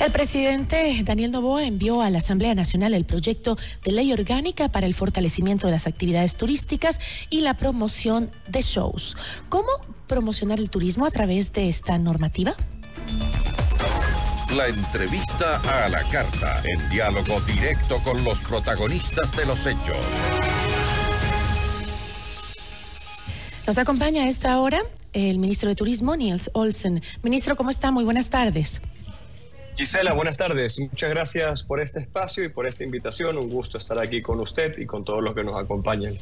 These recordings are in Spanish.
El presidente Daniel Novoa envió a la Asamblea Nacional el proyecto de ley orgánica para el fortalecimiento de las actividades turísticas y la promoción de shows. ¿Cómo promocionar el turismo a través de esta normativa? La entrevista a la carta, en diálogo directo con los protagonistas de los hechos. Nos acompaña a esta hora el ministro de Turismo, Niels Olsen. Ministro, ¿cómo está? Muy buenas tardes. Gisela, buenas tardes. Muchas gracias por este espacio y por esta invitación. Un gusto estar aquí con usted y con todos los que nos acompañan.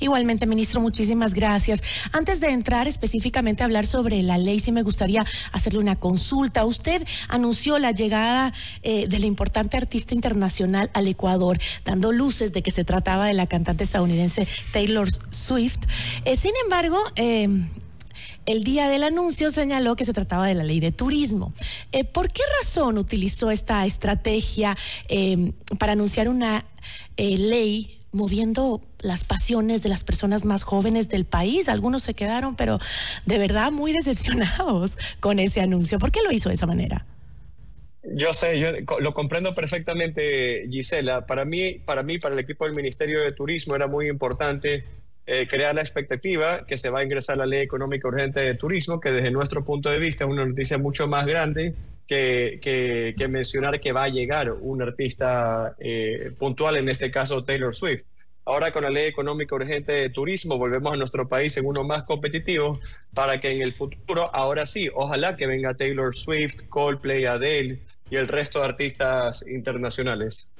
Igualmente, ministro, muchísimas gracias. Antes de entrar específicamente a hablar sobre la ley, sí me gustaría hacerle una consulta. Usted anunció la llegada eh, de la importante artista internacional al Ecuador, dando luces de que se trataba de la cantante estadounidense Taylor Swift. Eh, sin embargo, eh, el día del anuncio señaló que se trataba de la ley de turismo. Eh, ¿Por qué razón utilizó esta estrategia eh, para anunciar una eh, ley moviendo las pasiones de las personas más jóvenes del país? Algunos se quedaron, pero de verdad muy decepcionados con ese anuncio. ¿Por qué lo hizo de esa manera? Yo sé, yo lo comprendo perfectamente, Gisela. Para mí, para mí, para el equipo del Ministerio de Turismo era muy importante eh, crear la expectativa que se va a ingresar la ley económica urgente de turismo, que desde nuestro punto de vista es una noticia mucho más grande que, que, mencionar que va a llegar un artista eh, puntual, en este caso Taylor Swift. Ahora con la ley económica urgente de turismo volvemos a nuestro país en uno más competitivo para que en el futuro, ahora sí, ojalá que venga Taylor Swift, Coldplay, Adele y el resto de artistas internacionales.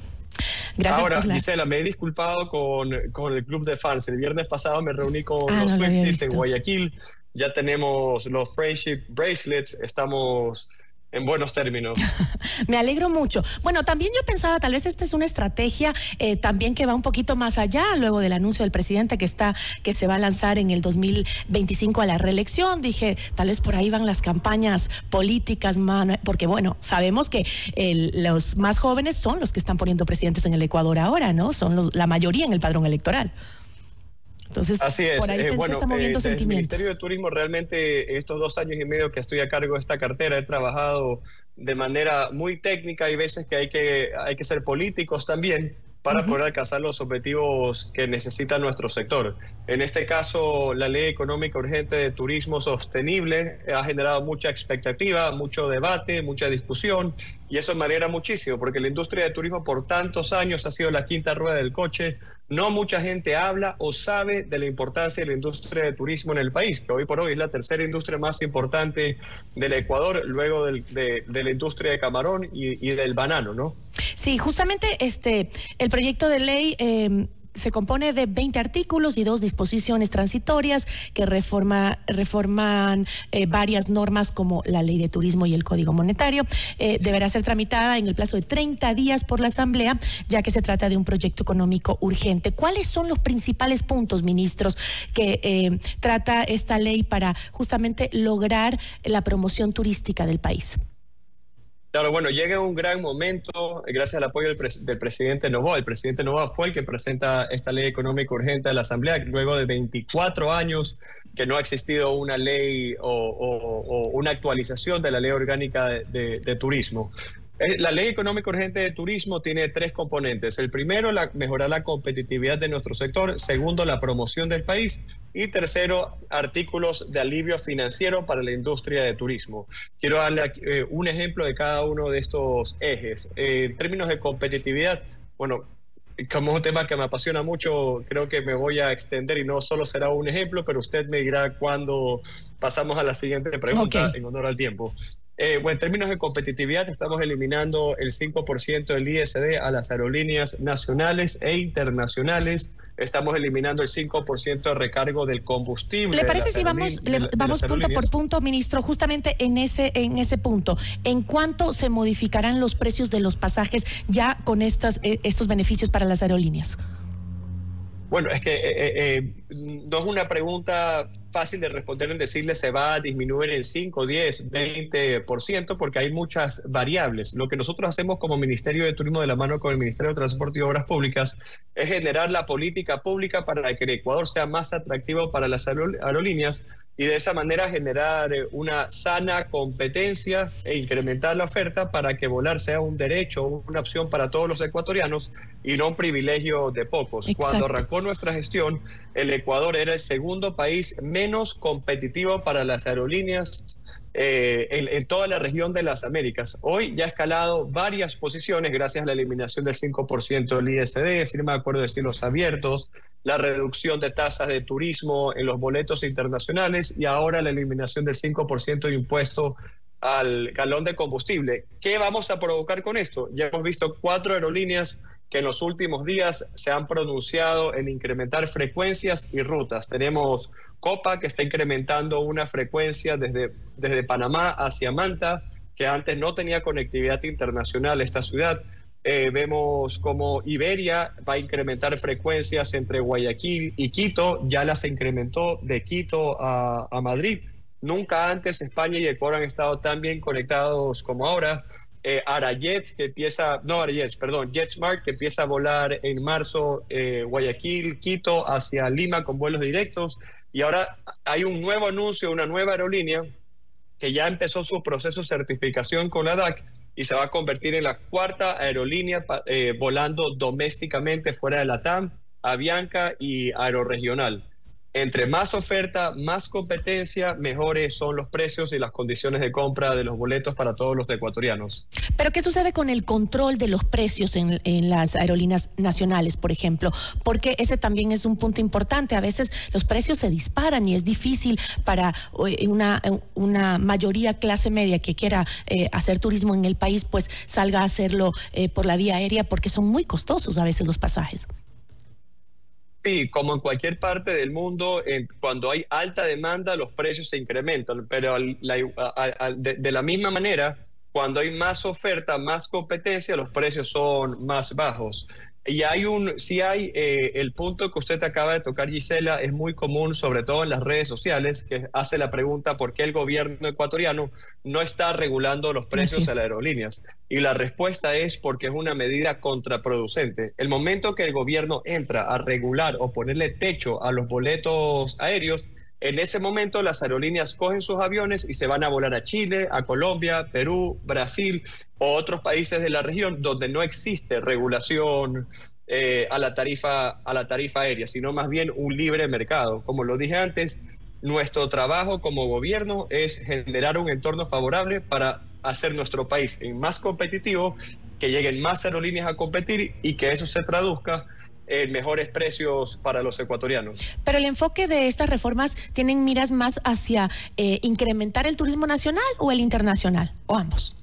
Ahora, Gisela, me he disculpado con, el club de fans. El viernes pasado me reuní con ah, los Swifties en Guayaquil. Ya tenemos los Friendship Bracelets. Estamos en buenos términos. Me alegro mucho. Bueno, también yo pensaba, tal vez esta es una estrategia eh, también que va un poquito más allá, luego del anuncio del presidente que está, que se va a lanzar en el 2025 a la reelección. Dije, tal vez por ahí van las campañas políticas, porque bueno, sabemos que los más jóvenes son los que están poniendo presidentes en el Ecuador ahora, ¿no? Son la mayoría en el padrón electoral. Entonces, Así es. Eh, bueno, eh, el Ministerio de Turismo realmente estos dos años y medio que estoy a cargo de esta cartera he trabajado de manera muy técnica. y veces que hay que, hay que ser políticos también para poder alcanzar los objetivos que necesita nuestro sector. En este caso, la Ley Económica Urgente de Turismo Sostenible ha generado mucha expectativa, mucho debate, mucha discusión, y eso me alegra muchísimo, porque la industria de turismo por tantos años ha sido la quinta rueda del coche. No mucha gente habla o sabe de la importancia de la industria de turismo en el país, que hoy por hoy es la tercera industria más importante del Ecuador, luego de, la industria de camarón y, y del banano, ¿no? Sí, justamente este el proyecto de ley eh, se compone de 20 artículos y dos disposiciones transitorias que reforma, reforman eh, varias normas como la ley de turismo y el código monetario. Eh, deberá ser tramitada en el plazo de 30 días por la Asamblea, ya que se trata de un proyecto económico urgente. ¿Cuáles son los principales puntos, ministros, que eh, trata esta ley para justamente lograr la promoción turística del país? Claro, bueno, llega un gran momento gracias al apoyo del, presidente Novoa. El presidente Novoa fue el que presenta esta ley económica urgente a la Asamblea luego de 24 años que no ha existido una ley o, una actualización de la ley orgánica de, turismo. Eh, la ley económica urgente de turismo tiene tres componentes. El primero, la, mejorar la competitividad de nuestro sector. Segundo, la promoción del país. Y tercero, artículos de alivio financiero para la industria de turismo. Quiero darle eh, un ejemplo de cada uno de estos ejes. Eh, en términos de competitividad, bueno, como es un tema que me apasiona mucho, creo que me voy a extender y no solo será un ejemplo, pero usted me dirá cuando pasamos a la siguiente pregunta en honor al tiempo. Eh, en términos de competitividad, estamos eliminando el 5% del ISD a las aerolíneas nacionales e internacionales. Estamos eliminando el 5% de recargo del combustible. ¿Le parece si vamos, vamos punto por punto, ministro, justamente en ese, en ese punto? ¿En cuánto se modificarán los precios de los pasajes ya con estos, eh, estos beneficios para las aerolíneas? Bueno, es que eh, eh, no es una pregunta fácil de responder en decirle se va a disminuir en 5, 10, 20%, porque hay muchas variables. Lo que nosotros hacemos como Ministerio de Turismo de la mano con el Ministerio de Transporte y Obras Públicas es generar la política pública para que el Ecuador sea más atractivo para las aerolíneas y de esa manera generar eh, una sana competencia e incrementar la oferta para que volar sea un derecho, una opción para todos los ecuatorianos y no un privilegio de pocos. Cuando arrancó nuestra gestión, el Ecuador era el segundo país menos competitivo para las aerolíneas eh, en, toda la región de las Américas. Hoy ya ha escalado varias posiciones gracias a la eliminación del 5% del ISD, firma de acuerdo de cielos abiertos, la reducción de tasas de turismo en los boletos internacionales y ahora la eliminación del 5% de impuesto al galón de combustible. ¿Qué vamos a provocar con esto? Ya hemos visto cuatro aerolíneas que en los últimos días se han pronunciado en incrementar frecuencias y rutas. Tenemos Copa, que está incrementando una frecuencia desde, desde Panamá hacia Manta, que antes no tenía conectividad internacional esta ciudad. Eh, vemos como Iberia va a incrementar frecuencias entre Guayaquil y Quito, ya las incrementó de Quito a, a Madrid. Nunca antes España y Ecuador han estado tan bien conectados como ahora. Eh, que empieza, no Arajets, perdón, JetSmart, que empieza a volar en marzo eh, Guayaquil, Quito, hacia Lima con vuelos directos. Y ahora hay un nuevo anuncio, una nueva aerolínea que ya empezó su proceso de certificación con la DAC y se va a convertir en la cuarta aerolínea eh, volando domésticamente fuera de la TAM, Avianca y Aeroregional. Entre más oferta, más competencia, mejores son los precios y las condiciones de compra de los boletos para todos los ecuatorianos. Pero ¿qué sucede con el control de los precios en, las aerolíneas nacionales, por ejemplo? Porque ese también es un punto importante. A veces los precios se disparan y es difícil para eh, una, una mayoría clase media que quiera eh, hacer turismo en el país, pues salga a hacerlo eh, por la vía aérea porque son muy costosos a veces los pasajes. Sí, como en cualquier parte del mundo, cuando hay alta demanda, los precios se incrementan, pero de, la misma manera, cuando hay más oferta, más competencia, los precios son más bajos. Y hay un, si hay eh, el punto que usted acaba de tocar, Gisela, es muy común, sobre todo en las redes sociales, que hace la pregunta por qué el gobierno ecuatoriano no está regulando los precios a las aerolíneas. Y la respuesta es porque es una medida contraproducente. El momento que el gobierno entra a regular o ponerle techo a los boletos aéreos, en ese momento las aerolíneas cogen sus aviones y se van a volar a Chile, a Colombia, Perú, Brasil o otros países de la región donde no existe regulación eh, a, la tarifa, a la tarifa aérea, sino más bien un libre mercado. Como lo dije antes, nuestro trabajo como gobierno es generar un entorno favorable para hacer nuestro país más competitivo, que lleguen más aerolíneas a competir y que eso se traduzca en mejores precios para los ecuatorianos. Pero el enfoque de estas reformas tienen miras más hacia eh, incrementar el turismo nacional o el internacional, o ambos.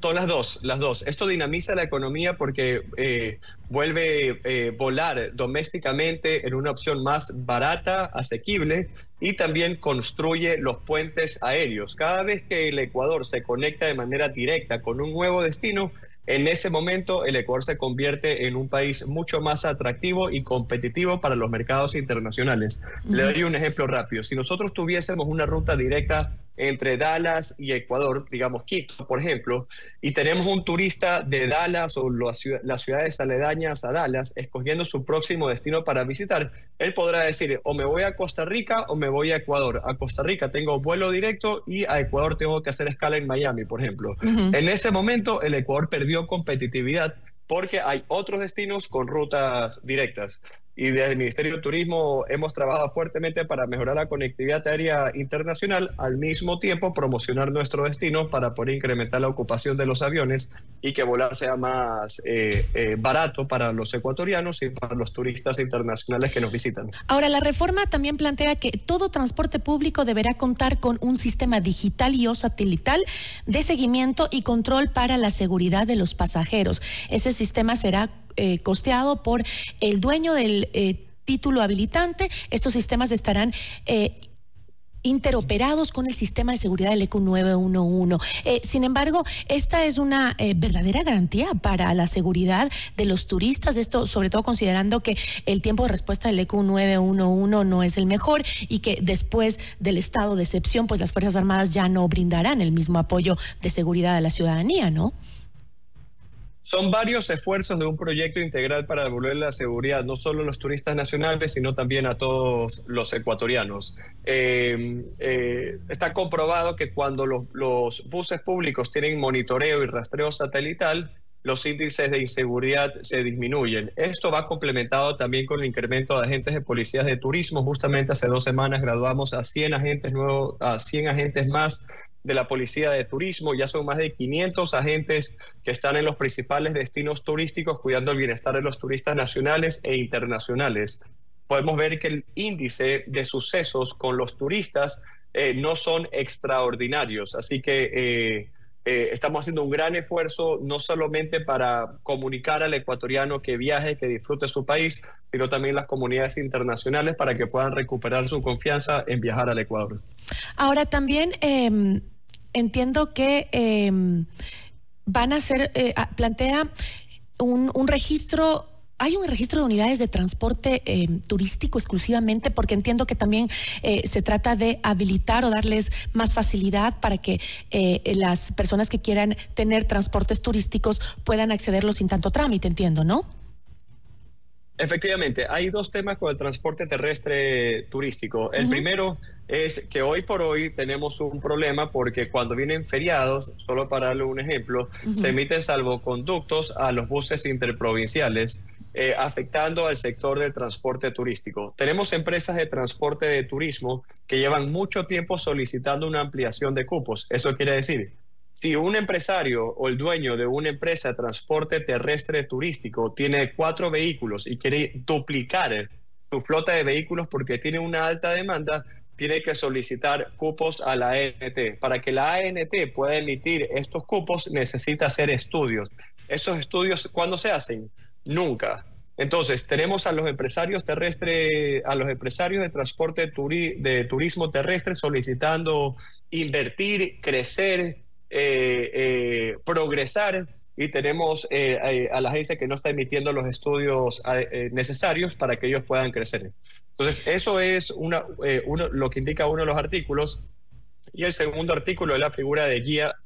Son las dos, las dos. Esto dinamiza la economía porque eh, vuelve eh, volar domésticamente en una opción más barata, asequible y también construye los puentes aéreos. Cada vez que el Ecuador se conecta de manera directa con un nuevo destino, en ese momento, el Ecuador se convierte en un país mucho más atractivo y competitivo para los mercados internacionales. Le doy un ejemplo rápido. Si nosotros tuviésemos una ruta directa entre Dallas y Ecuador, digamos Quito, por ejemplo, y tenemos un turista de Dallas o las ciudades aledañas a Dallas escogiendo su próximo destino para visitar, él podrá decir o me voy a Costa Rica o me voy a Ecuador. A Costa Rica tengo vuelo directo y a Ecuador tengo que hacer escala en Miami, por ejemplo. En ese momento el Ecuador perdió competitividad porque hay otros destinos con rutas directas y desde el Ministerio de Turismo hemos trabajado fuertemente para mejorar la conectividad aérea internacional, al mismo tiempo promocionar nuestro destino para poder incrementar la ocupación de los aviones y que volar sea más eh, eh, barato para los ecuatorianos y para los turistas internacionales que nos visitan. Ahora, la reforma también plantea que todo transporte público deberá contar con un sistema digital y o satelital de seguimiento y control para la seguridad de los pasajeros. Ese sistema será eh, costeado por el dueño del eh, título habilitante. Estos sistemas estarán eh, interoperados con el sistema de seguridad del ECU 911. sin embargo, esta es una verdadera garantía para la seguridad de los turistas, esto sobre todo considerando que el tiempo de respuesta del ECU 911 no es el mejor y que después del estado de excepción, pues las Fuerzas Armadas ya no brindarán el mismo apoyo de seguridad a la ciudadanía, ¿no? Son varios esfuerzos de un proyecto integral para devolver la seguridad, no solo a los turistas nacionales, sino también a todos los ecuatorianos. Eh, eh, está comprobado que cuando los, buses públicos tienen monitoreo y rastreo satelital, los índices de inseguridad se disminuyen. Esto va complementado también con el incremento de agentes de policías de turismo. Justamente hace dos semanas graduamos a 100 agentes nuevos, a 100 agentes más de la Policía de Turismo. Ya son más de 500 agentes que están en los principales destinos turísticos cuidando el bienestar de los turistas nacionales e internacionales. Podemos ver que el índice de sucesos con los turistas eh, no son extraordinarios. Así que eh, eh, estamos haciendo un gran esfuerzo no solamente para comunicar al ecuatoriano que viaje, que disfrute su país, sino también las comunidades internacionales para que puedan recuperar su confianza en viajar al Ecuador. Ahora también em, entiendo que em, van a hacer, eh, plantea un, un registro hay un registro de unidades de transporte em, turístico exclusivamente porque entiendo que también eh, se trata de habilitar o darles más facilidad para que eh, las personas que quieran tener transportes turísticos puedan accederlos sin tanto trámite, entiendo, ¿no? Efectivamente, hay dos temas con el transporte terrestre turístico. El primero es que hoy por hoy tenemos un problema porque cuando vienen feriados, solo para darle un ejemplo, se emiten salvoconductos a los buses interprovinciales. Eh, afectando al sector del transporte turístico. Tenemos empresas de transporte de turismo que llevan mucho tiempo solicitando una ampliación de cupos. Eso quiere decir, si un empresario o el dueño de una empresa de transporte terrestre turístico tiene cuatro vehículos y quiere duplicar su flota de vehículos porque tiene una alta demanda, tiene que solicitar cupos a la ANT. Para que la ANT pueda emitir estos cupos necesita hacer estudios. Esos estudios, ¿cuándo se hacen? Nunca. Entonces, tenemos a los empresarios terrestres, a los empresarios de transporte de turismo terrestre solicitando invertir, crecer, eh, eh, progresar y tenemos eh, a la agencia que no está emitiendo los estudios necesarios para que ellos puedan crecer. Entonces, eso es una, uno, lo que indica uno de los artículos. Y el segundo artículo es la figura de guía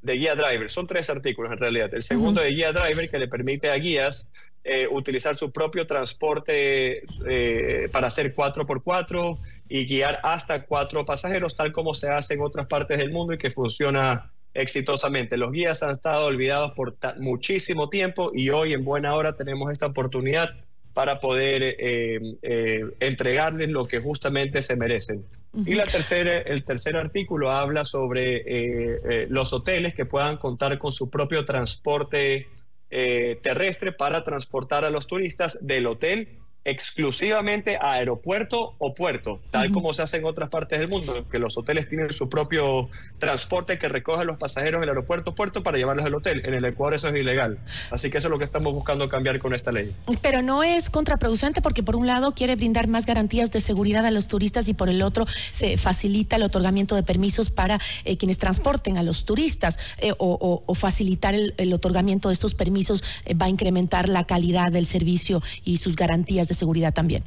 de guía driver. Son tres artículos en realidad. El segundo de guía driver que le permite a guías eh, utilizar su propio transporte eh, para hacer 4x4 y guiar hasta cuatro pasajeros, tal como se hace en otras partes del mundo y que funciona exitosamente. Los guías han estado olvidados por muchísimo tiempo y hoy en buena hora tenemos esta oportunidad para poder eh, entregarles lo que justamente se merecen. Y la tercera, el tercer artículo habla sobre eh, los hoteles que puedan contar con su propio transporte eh, terrestre para transportar a los turistas del hotel exclusivamente a aeropuerto o puerto, tal como se hace en otras partes del mundo, que los hoteles tienen su propio transporte que recoge a los pasajeros en el aeropuerto puerto para llevarlos al hotel. En el Ecuador eso es ilegal. Así que eso es lo que estamos buscando cambiar con esta ley. Pero no es contraproducente porque por un lado quiere brindar más garantías de seguridad a los turistas y por el otro se facilita el otorgamiento de permisos para eh, quienes transporten a los turistas eh, o, facilitar el, otorgamiento de estos permisos eh, va a incrementar la calidad del servicio y sus garantías seguridad también.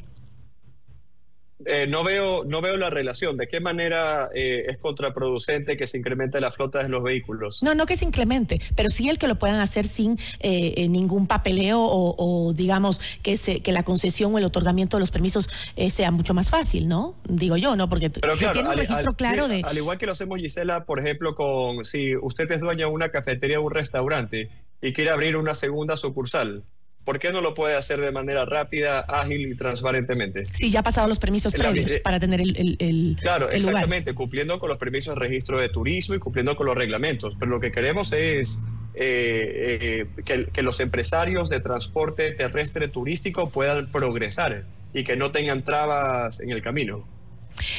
Eh, no, veo, no veo la relación. ¿De qué manera eh, es contraproducente que se incremente la flota de los vehículos? No, no que se incremente, pero sí el que lo puedan hacer sin eh, ningún papeleo o, digamos que, se, que la concesión o el otorgamiento de los permisos sea mucho más fácil, ¿no? Digo yo, ¿no? Porque pero tiene un registro claro de... Al igual que lo hacemos, Gisela, por ejemplo, con si usted es dueña de una cafetería o un restaurante y quiere abrir una segunda sucursal ¿por qué no lo puede hacer de manera rápida, ágil y transparentemente? Sí, ya ha pasado los permisos previos eh, para tener el, el, Claro, exactamente, cumpliendo con los permisos de registro de turismo y cumpliendo con los reglamentos. Pero lo que queremos es eh, eh, que, que los empresarios de transporte terrestre turístico puedan progresar y que no tengan trabas en el camino.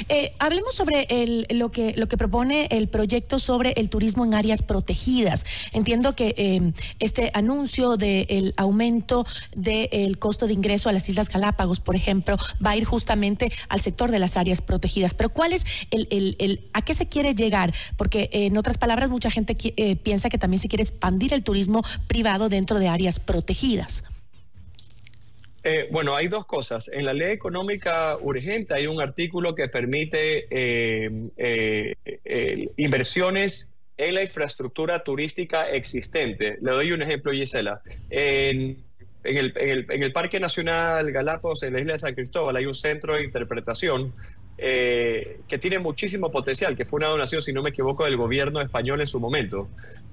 Eh, hablemos sobre lo, que, lo que propone el proyecto sobre el turismo en áreas protegidas. Entiendo que eh, este anuncio del aumento del costo de ingreso a las Islas Galápagos, por ejemplo, va a ir justamente al sector de las áreas protegidas. Pero ¿cuál es el, el, a qué se quiere llegar? Porque en otras palabras, mucha gente eh, piensa que también se quiere expandir el turismo privado dentro de áreas protegidas. Eh, bueno, hay dos cosas. En la ley económica urgente hay un artículo que permite eh, eh, inversiones en la infraestructura turística existente. Le doy un ejemplo, Gisela. En, el, en el Parque Nacional Galápagos, en la isla de San Cristóbal, hay un centro de interpretación eh, que tiene muchísimo potencial, que fue una donación, si no me equivoco, del gobierno español en su momento.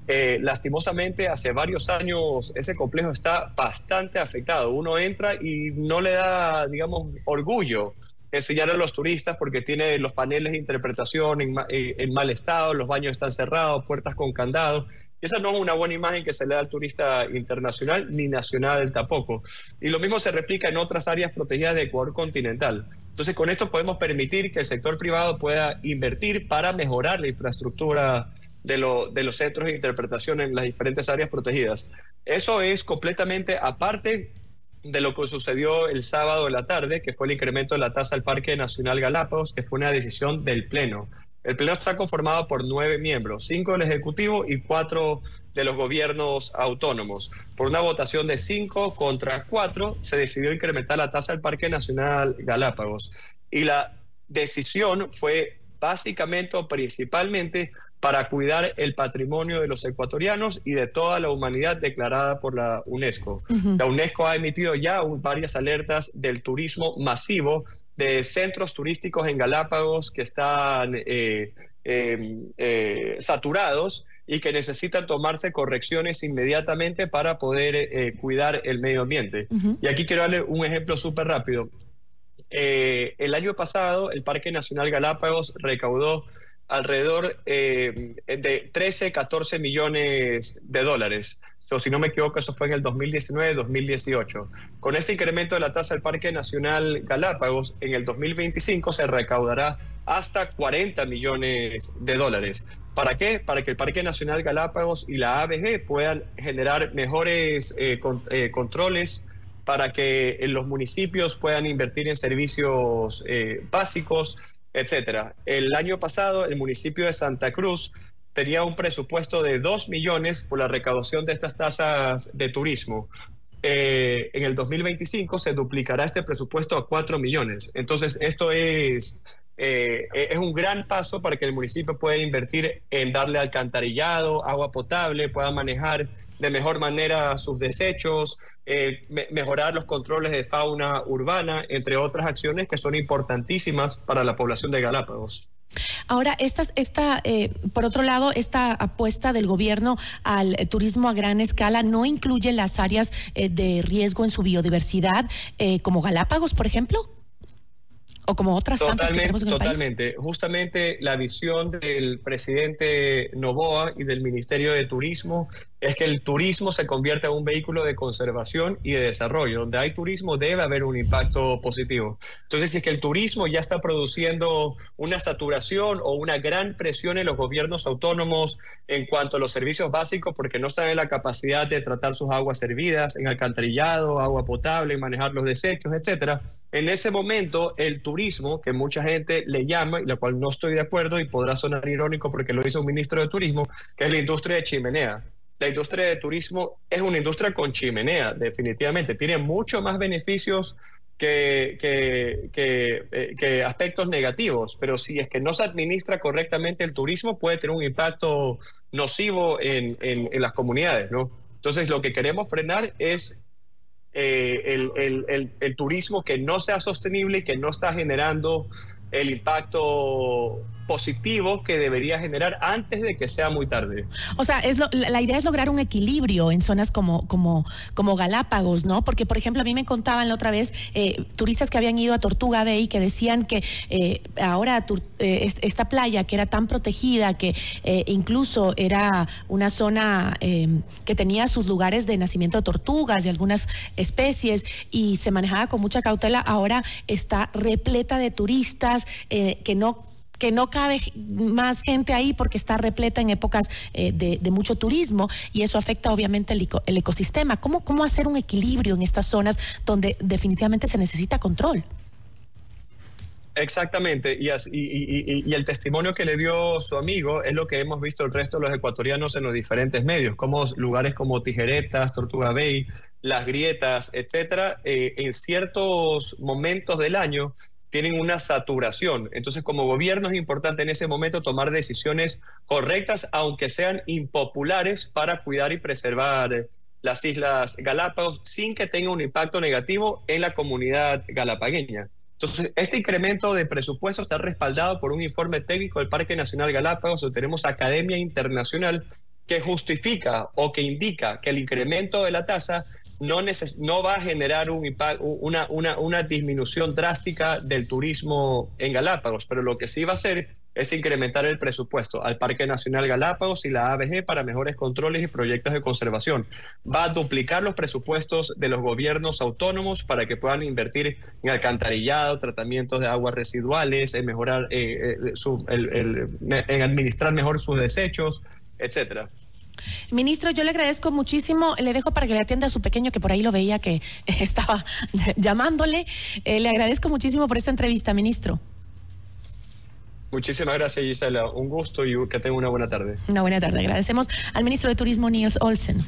Eh, lastimosamente, hace varios años ese complejo está bastante afectado. Uno entra y no le da, digamos, orgullo enseñar a los turistas porque tiene los paneles de interpretación en, eh, en, mal estado, los baños están cerrados, puertas con candado. Y esa no es una buena imagen que se le da al turista internacional ni nacional tampoco. Y lo mismo se replica en otras áreas protegidas de Ecuador continental. Entonces, con esto podemos permitir que el sector privado pueda invertir para mejorar la infraestructura de, de los centros de interpretación en las diferentes áreas protegidas. Eso es completamente aparte de lo que sucedió el sábado de la tarde, que fue el incremento de la tasa del Parque Nacional Galápagos, que fue una decisión del Pleno. El Pleno está conformado por nueve miembros, cinco del Ejecutivo y cuatro de los gobiernos autónomos. Por una votación de cinco contra cuatro, se decidió incrementar la tasa del Parque Nacional Galápagos. Y la decisión fue básicamente o principalmente para cuidar el patrimonio de los ecuatorianos y de toda la humanidad declarada por la UNESCO. La UNESCO ha emitido ya varias alertas del turismo masivo de centros turísticos en Galápagos que están eh, em, eh, saturados y que necesitan tomarse correcciones inmediatamente para poder eh, cuidar el medio ambiente. Y aquí quiero darle un ejemplo súper rápido. El año pasado, el Parque Nacional Galápagos recaudó alrededor eh, de 13, 14 millones de dólares. O si no me equivoco, eso fue en el 2019-2018. Con este incremento de la tasa del Parque Nacional Galápagos, en el 2025 se recaudará hasta 40 millones de dólares. ¿Para qué? Para que el Parque Nacional Galápagos y la ABG puedan generar mejores eh, eh, controles para que los municipios puedan invertir en servicios básicos, etcétera. El año pasado, el municipio de Santa Cruz tenía un presupuesto de 2 millones por la recaudación de estas tasas de turismo. Eh, en el 2025 se duplicará este presupuesto a 4 millones. Entonces, esto es, eh, es un gran paso para que el municipio pueda invertir en darle alcantarillado, agua potable, pueda manejar de mejor manera sus desechos, eh, mejorar los controles de fauna urbana, entre otras acciones que son importantísimas para la población de Galápagos. Ahora, esta, esta eh, por otro lado, esta apuesta del gobierno al turismo a gran escala no incluye las áreas eh, de riesgo en su biodiversidad, como Galápagos, por ejemplo o como otras totalmente, tantas Totalmente. Justamente la visión del presidente Novoa y del Ministerio de Turismo es que el turismo se convierta en un vehículo de conservación y de desarrollo. Donde hay turismo debe haber un impacto positivo. Entonces, si es que el turismo ya está produciendo una saturación o una gran presión en los gobiernos autónomos en cuanto a los servicios básicos, porque no están en la capacidad de tratar sus aguas servidas, en alcantarillado, agua potable, manejar los desechos, etcétera, en ese momento el turismo, que mucha gente le llama, y la cual no estoy de acuerdo y podrá sonar irónico porque lo hizo un ministro de Turismo, que es la industria de chimenea la industria de turismo es una industria con chimenea, definitivamente. Tiene mucho más beneficios que, eh, que, aspectos negativos, pero si es que no se administra correctamente el turismo, puede tener un impacto nocivo en, en, las comunidades, ¿no? Entonces, lo que queremos frenar es eh, el, el, el, turismo que no sea sostenible y que no está generando el impacto positivo que debería generar antes de que sea muy tarde. O sea, es la idea es lograr un equilibrio en zonas como, como, como Galápagos, ¿no? Porque, por ejemplo, a mí me contaban la otra vez eh, turistas que habían ido a Tortuga Bay que decían que eh, ahora eh, esta playa que era tan protegida, que incluso era una zona que tenía sus lugares de nacimiento de tortugas, de algunas especies, y se manejaba con mucha cautela, ahora está repleta de turistas que no que no cabe más gente ahí porque está repleta en épocas eh, de, mucho turismo y eso afecta obviamente el, ecosistema. ¿Cómo, ¿Cómo hacer un equilibrio en estas zonas donde definitivamente se necesita control? Exactamente, y, y, el testimonio que le dio su amigo es lo que hemos visto el resto de los ecuatorianos en los diferentes medios, como lugares como Tijeretas, Tortuga Bay, Las Grietas, etcétera, eh, en ciertos momentos del año tienen una saturación. Entonces, como gobierno es importante en ese momento tomar decisiones correctas, aunque sean impopulares, para cuidar y preservar las Islas Galápagos sin que tenga un impacto negativo en la comunidad galapagueña. Entonces, este incremento de presupuesto está respaldado por un informe técnico del Parque Nacional Galápagos, donde tenemos Academia Internacional que justifica o que indica que el incremento de la tasa no, no va a generar un una, una, disminución drástica del turismo en Galápagos, pero lo que sí va a hacer es incrementar el presupuesto al Parque Nacional Galápagos y la ABG para mejores controles y proyectos de conservación. Va a duplicar los presupuestos de los gobiernos autónomos para que puedan invertir en alcantarillado, tratamientos de aguas residuales, en mejorar, eh, eh, en administrar mejor sus desechos, etcétera. Ministro, yo le agradezco muchísimo. Le dejo para que le atienda a su pequeño, que por ahí lo veía que estaba llamándole. Eh, le agradezco muchísimo por esta entrevista, ministro. Muchísimas gracias, Gisela. Un gusto y que tenga una buena tarde. Una buena tarde. Agradecemos al ministro de Turismo, Niels Olsen.